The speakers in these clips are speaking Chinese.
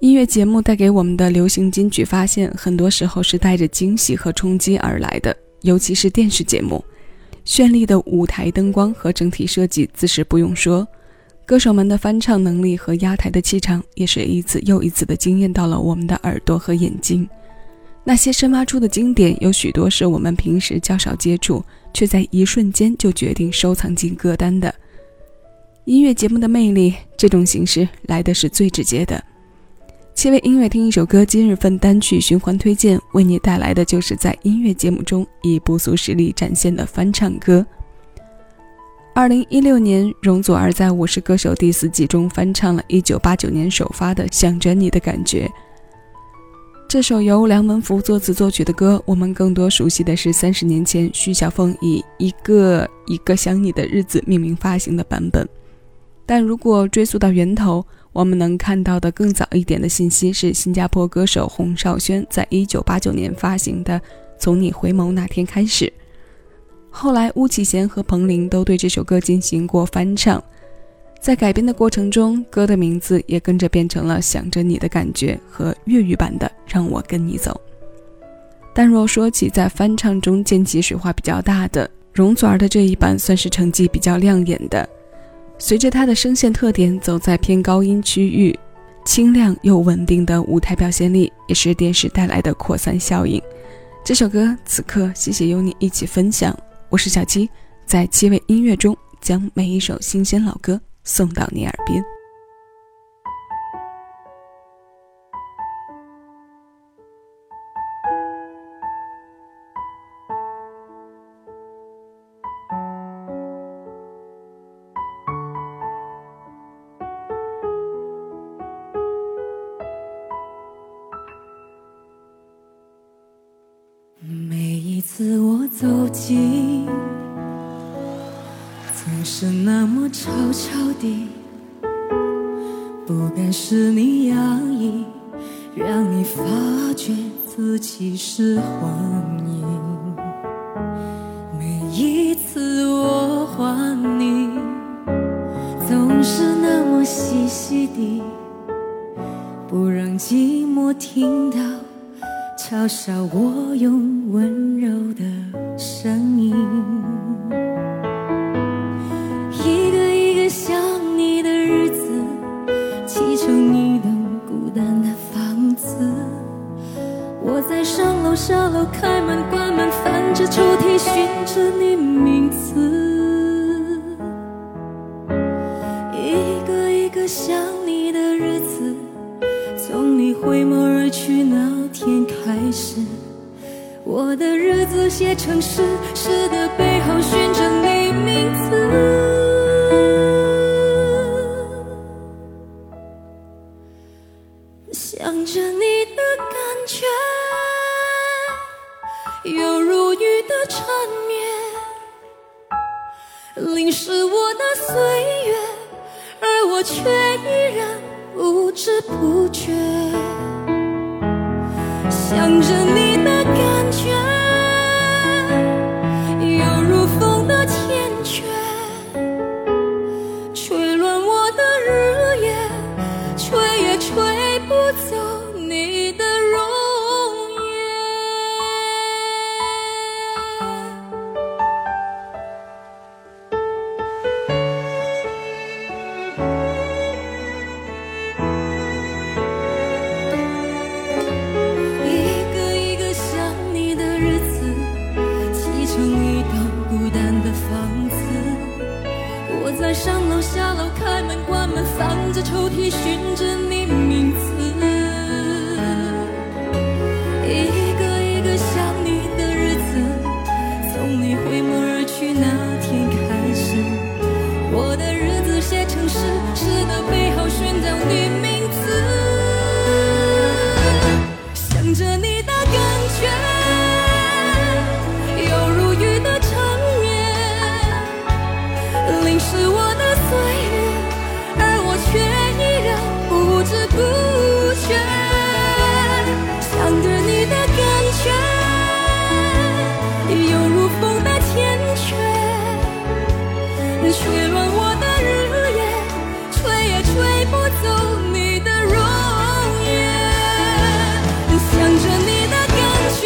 音乐节目带给我们的流行金曲发现，很多时候是带着惊喜和冲击而来的。尤其是电视节目，绚丽的舞台灯光和整体设计自是不用说，歌手们的翻唱能力和压台的气场，也是一次又一次的惊艳到了我们的耳朵和眼睛。那些深挖出的经典，有许多是我们平时较少接触，却在一瞬间就决定收藏进歌单的。音乐节目的魅力，这种形式来的是最直接的。七位音乐听一首歌，今日份单曲循环推荐，为你带来的就是在音乐节目中以不俗实力展现的翻唱歌。二零一六年，容祖儿在《我是歌手》第四季中翻唱了一九八九年首发的《想着你的感觉》。这首由梁文福作词作曲的歌，我们更多熟悉的是三十年前徐小凤以“一个一个想你的日子”命名发行的版本。但如果追溯到源头，我们能看到的更早一点的信息是，新加坡歌手洪少轩在一九八九年发行的《从你回眸那天开始》。后来，巫启贤和彭羚都对这首歌进行过翻唱，在改编的过程中，歌的名字也跟着变成了《想着你的感觉》和粤语版的《让我跟你走》。但若说起在翻唱中溅起水花比较大的，容祖儿的这一版算是成绩比较亮眼的。随着他的声线特点走在偏高音区域，清亮又稳定的舞台表现力也是电视带来的扩散效应。这首歌此刻谢谢有你一起分享，我是小七，在七味音乐中将每一首新鲜老歌送到你耳边。次我走近，总是那么悄悄地，不该是你压抑，让你发觉自己是幻影。每一次我唤你，总是那么细细地，不让寂寞听到。嘲笑我用温柔的声音，一个一个想你的日子，砌成一栋孤单的房子。我在上楼下楼，开门关门，翻着抽屉寻着你名字，一个一个想你的日子，从你回眸而去那。开始，我的日子写成诗，诗的背后寻着你名字，想着你的感觉，犹如雨的缠绵，淋湿我的岁月，而我却依然不知不觉。等着你。下楼开门关门，翻着抽屉，寻着你。吹乱我的日夜吹也吹不走你的容颜。想着你的感觉。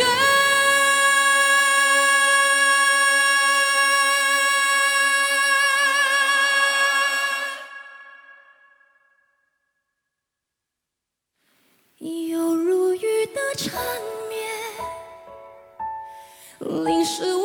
你有如雨的缠绵淋湿我